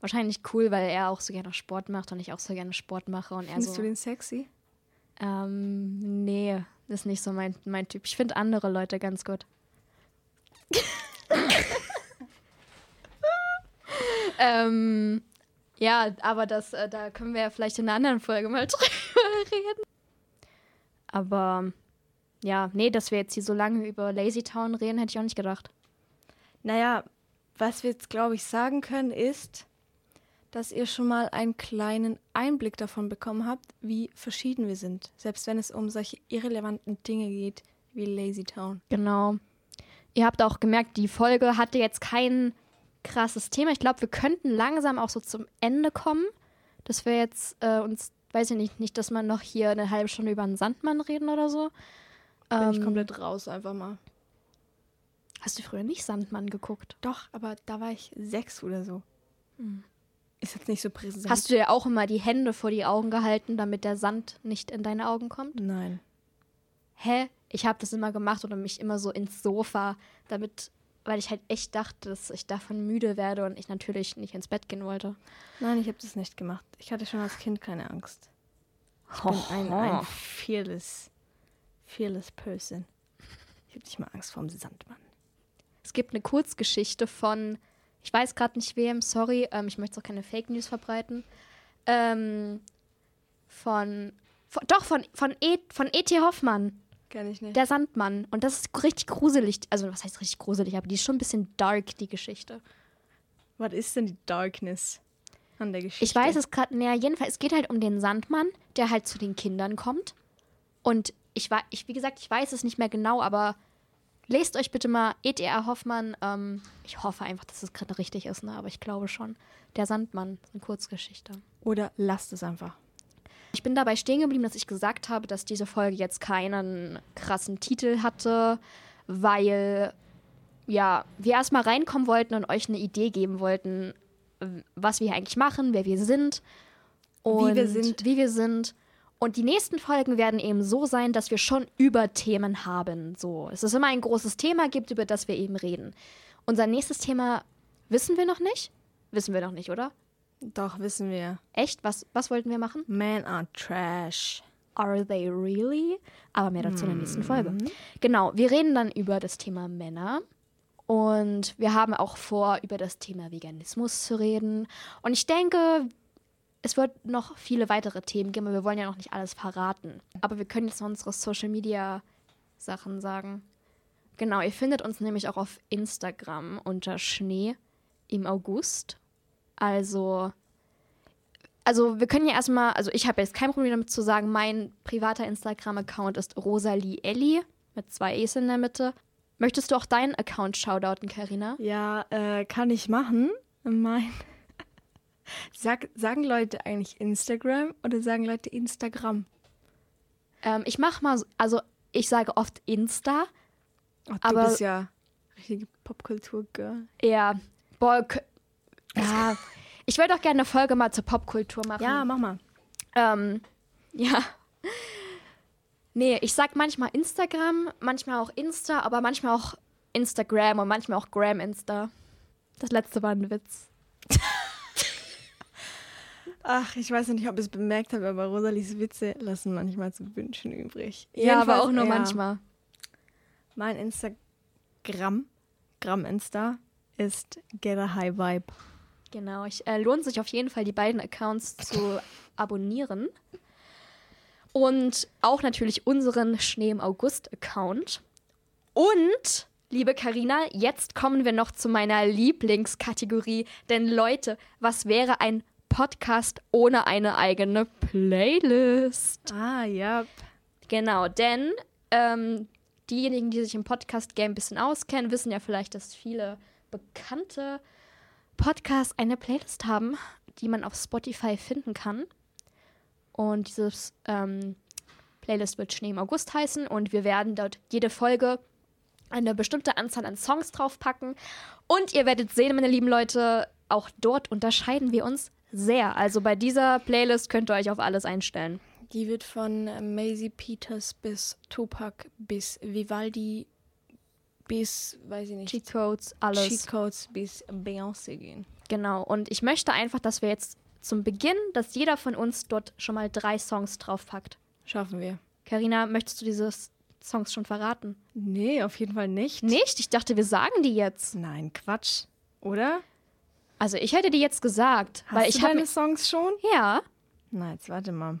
wahrscheinlich cool, weil er auch so gerne Sport macht und ich auch so gerne Sport mache und er Findest so. du den sexy? Ähm, nee, das ist nicht so mein, mein Typ. Ich finde andere Leute ganz gut. (laughs) ähm, ja, aber das, äh, da können wir ja vielleicht in einer anderen Folge mal (laughs) drüber reden. Aber ja, nee, dass wir jetzt hier so lange über Lazy Town reden, hätte ich auch nicht gedacht. Naja, was wir jetzt, glaube ich, sagen können, ist, dass ihr schon mal einen kleinen Einblick davon bekommen habt, wie verschieden wir sind. Selbst wenn es um solche irrelevanten Dinge geht wie Lazy Town. Genau. Ihr habt auch gemerkt, die Folge hatte jetzt kein krasses Thema. Ich glaube, wir könnten langsam auch so zum Ende kommen. Dass wir jetzt äh, uns, weiß ich nicht, nicht, dass man noch hier eine halbe Stunde über einen Sandmann reden oder so. Bin ich Ähm, komplett raus einfach mal. Hast du früher nicht Sandmann geguckt? Doch, aber da war ich sechs oder so. Ist jetzt nicht so präsent. Hast du dir auch immer die Hände vor die Augen gehalten, damit der Sand nicht in deine Augen kommt? Nein. Hä? Ich habe das immer gemacht oder mich immer so ins Sofa, damit, weil ich halt echt dachte, dass ich davon müde werde und ich natürlich nicht ins Bett gehen wollte. Nein, ich habe das nicht gemacht. Ich hatte schon als Kind keine Angst. Ich bin ein, ein fearless, fearless person. Ich habe nicht mal Angst vor dem Sandmann. Es gibt eine Kurzgeschichte von, ich weiß gerade nicht wem, sorry, ähm, ich möchte auch keine Fake News verbreiten. Ähm, von, von doch von von E von E.T. Hoffmann, Kenn ich nicht. der Sandmann. Und das ist richtig gruselig. Also was heißt richtig gruselig, aber die ist schon ein bisschen dark die Geschichte. Was ist denn die Darkness an der Geschichte? Ich weiß es gerade, naja, jedenfalls, es geht halt um den Sandmann, der halt zu den Kindern kommt. Und ich war, ich, wie gesagt, ich weiß es nicht mehr genau, aber lest euch bitte mal E.T.R. Hoffmann. Ähm, ich hoffe einfach, dass es gerade richtig ist, ne? aber ich glaube schon. Der Sandmann, eine Kurzgeschichte. Oder lasst es einfach. Ich bin dabei stehen geblieben, dass ich gesagt habe, dass diese Folge jetzt keinen krassen Titel hatte, weil ja, wir erstmal reinkommen wollten und euch eine Idee geben wollten, was wir hier eigentlich machen, wer wir sind und Wie wir sind. Wie wir sind. Und die nächsten Folgen werden eben so sein, dass wir schon über Themen haben. So, es ist immer ein großes Thema gibt, über das wir eben reden. Unser nächstes Thema wissen wir noch nicht. Wissen wir noch nicht, oder? Doch, wissen wir. Echt? Was, was wollten wir machen? Men are trash. Are they really? Aber mehr dazu in der nächsten Folge. Genau, wir reden dann über das Thema Männer. Und wir haben auch vor, über das Thema Veganismus zu reden. Und ich denke, es wird noch viele weitere Themen geben, aber wir wollen ja noch nicht alles verraten. Aber wir können jetzt noch unsere Social Media Sachen sagen. Genau, ihr findet uns nämlich auch auf Instagram unter Schnee im August. Also, also wir können ja erstmal, also ich habe jetzt kein Problem damit zu sagen, mein privater Instagram-Account ist Rosalie Ellie mit zwei E's in der Mitte. Möchtest du auch deinen Account shoutouten, Karina? Ja, äh, kann ich machen. Mein. Sag, sagen Leute eigentlich Instagram oder sagen Leute Instagram? Ähm, ich mach mal, so- also ich sage oft Insta, Oh, du bist ja richtige Popkultur-Girl. eher, boah, ja, ich würde auch gerne eine Folge mal zur Popkultur machen. Ja, mach mal. Ähm, ja. Nee, ich sag manchmal Instagram, manchmal auch Insta, aber manchmal auch Instagram und manchmal auch Gram Insta. Das letzte war ein Witz. (laughs) Ach, ich weiß nicht, ob ich es bemerkt habe, aber Rosalies Witze lassen manchmal zu wünschen übrig. Ja, aber Jedenfalls, auch nur ja, manchmal. Mein Instagram, Gram Insta, ist Get a High Vibe. Genau, ich, äh, lohnt sich auf jeden Fall, die beiden Accounts zu (laughs) abonnieren. Und auch natürlich unseren Schnee im August-Account. Und, liebe Karina, jetzt kommen wir noch zu meiner Lieblingskategorie. Denn Leute, was wäre ein Podcast ohne eine eigene Playlist? Ah, ja. Genau, denn ähm, diejenigen, die sich im Podcast-Game ein bisschen auskennen, wissen ja vielleicht, dass viele bekannte Podcasts eine Playlist haben, die man auf Spotify finden kann. Und dieses ähm, Playlist wird Schnee im August heißen und wir werden dort jede Folge eine bestimmte Anzahl an Songs draufpacken. Und ihr werdet sehen, meine lieben Leute, auch dort unterscheiden wir uns sehr. Also bei dieser Playlist könnt ihr euch auf alles einstellen. Die wird von Maisie Peters bis Tupac bis Vivaldi bis, weiß ich nicht, Cheat Codes, alles. Cheat Codes bis Beyoncé gehen. Genau. Und ich möchte einfach, dass wir jetzt zum Beginn, dass jeder von uns dort schon mal drei Songs draufpackt. Schaffen wir. Karina, möchtest du diese Songs schon verraten? Nee, auf jeden Fall nicht. Nicht? Ich dachte, wir sagen die jetzt. Nein, Quatsch. Oder? Also ich hätte die jetzt gesagt, Hast weil du ich habe deine Songs schon? ja. Na, jetzt warte mal.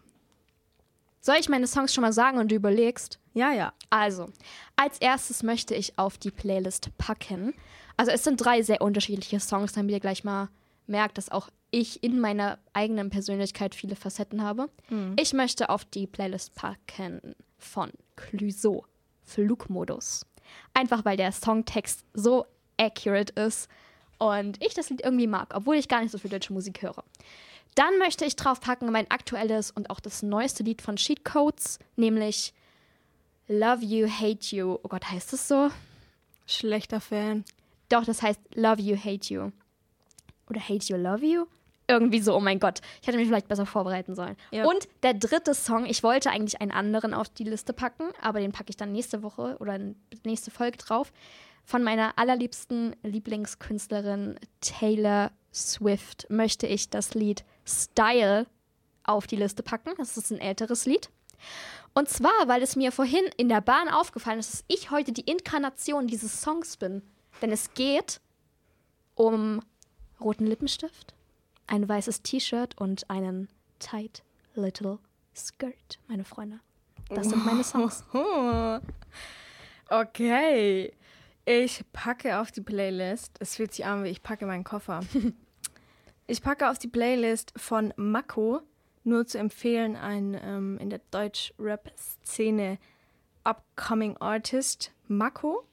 Soll ich meine Songs schon mal sagen und du überlegst? Ja, ja. Also, als erstes möchte ich auf die Playlist packen. Also es sind drei sehr unterschiedliche Songs, damit ihr gleich mal merkt, dass auch ich in meiner eigenen Persönlichkeit viele Facetten habe. Ich möchte auf die Playlist packen von Clouseau, Flugmodus. Einfach weil der Songtext so accurate ist und ich das Lied irgendwie mag, obwohl ich gar nicht so viel deutsche Musik höre. Dann möchte ich draufpacken mein aktuelles und auch das neueste Lied von Cheat Codes, nämlich Love You, Hate You. Oh Gott, heißt es so? Schlechter Fan. Doch, das heißt Love You, Hate You. Oder Hate You, Love You? Irgendwie so, oh mein Gott. Ich hätte mich vielleicht besser vorbereiten sollen. Ja. Und der dritte Song, ich wollte eigentlich einen anderen auf die Liste packen, aber den packe ich dann nächste Woche oder nächste Folge drauf. Von meiner allerliebsten Lieblingskünstlerin Taylor Swift möchte ich das Lied Style auf die Liste packen. Das ist ein älteres Lied. Und zwar, weil es mir vorhin in der Bahn aufgefallen ist, dass ich heute die Inkarnation dieses Songs bin. Denn es geht um roten Lippenstift, ein weißes T-Shirt und einen tight little skirt, meine Freunde. Das sind meine Songs. (laughs) Okay. Ich packe auf die Playlist. Es fühlt sich an, wie ich packe meinen Koffer. (laughs) ich packe auf die Playlist von Mako. Nur zu empfehlen, ein ähm, in der Deutsch-Rap-Szene upcoming Artist, Mako.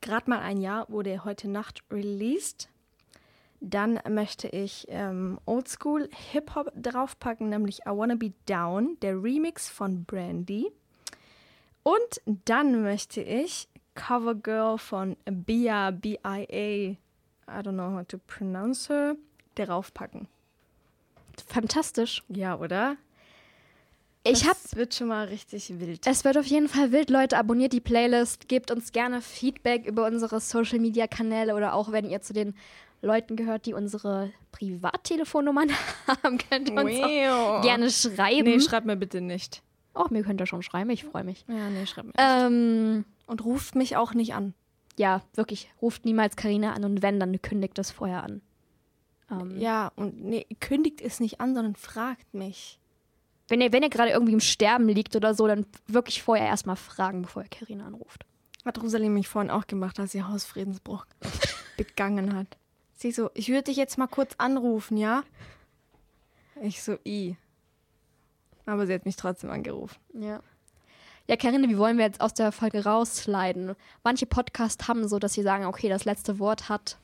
gerade mal ein Jahr, wurde heute Nacht released. Dann möchte ich ähm, Oldschool Hip-Hop draufpacken, nämlich I Wanna Be Down, der Remix von Brandy. Und dann möchte ich Cover Girl von Bia, B-I-A, I don't know how to pronounce her, draufpacken. Fantastisch. Ja, oder? Ich habe Das wird schon mal richtig wild. Es wird auf jeden Fall wild, Leute. Abonniert die Playlist, gebt uns gerne Feedback über unsere Social Media Kanäle oder auch wenn ihr zu den Leuten gehört, die unsere Privattelefonnummern (laughs) haben, könnt ihr uns auch gerne schreiben. Nee, schreibt mir bitte nicht. oh, mir könnt ihr schon schreiben, ich freue mich. Ja, nee, schreibt mir nicht. Ähm, Und ruft mich auch nicht an. ja, wirklich, ruft niemals Karina an und wenn, dann kündigt das vorher an. Ähm, Ja, und nee, kündigt es nicht an, sondern fragt mich. Wenn ihr, wenn ihr gerade irgendwie im Sterben liegt oder so, dann wirklich vorher erstmal fragen, bevor ihr Karina anruft. Hat Rosalie mich vorhin auch gemacht, als sie Hausfriedensbruch (laughs) begangen hat. Sie so, ich würde dich jetzt mal kurz anrufen, ja? Ich so, i. Aber sie hat mich trotzdem angerufen. Ja. Ja, Karine, wie wollen wir jetzt aus der Folge raussliden? Manche Podcasts haben so, dass sie sagen, okay, das letzte Wort hat.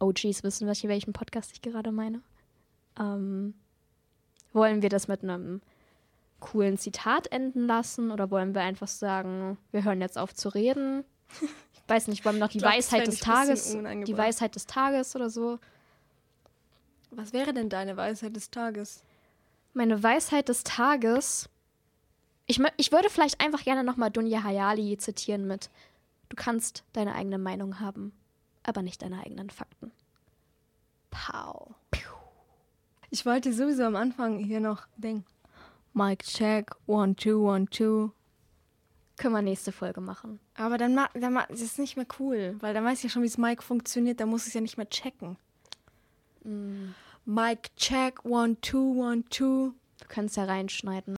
OGs wissen, welche, welchen Podcast ich gerade meine. Ähm, wollen wir das mit einem coolen Zitat enden lassen oder wollen wir einfach sagen, wir hören jetzt auf zu reden? Ich weiß nicht, wollen wir noch die glaub, Weisheit des Tages, die. Weisheit des Tages oder so? Was wäre denn deine Weisheit des Tages? Meine Weisheit des Tages. Ich, ich würde vielleicht einfach gerne nochmal Dunja Hayali zitieren mit: Du kannst deine eigene Meinung haben, aber nicht deine eigenen Fakten. Pow. Ich wollte sowieso am Anfang hier noch denken. Mic check, one, two, one, two. Können wir nächste Folge machen. Aber dann, ma dann das ist nicht mehr cool, weil dann weiß ich ja schon, wie das Mic funktioniert, dann muss ich es ja nicht mehr checken. Mic check, one, two, one, two. Können es ja reinschneiden.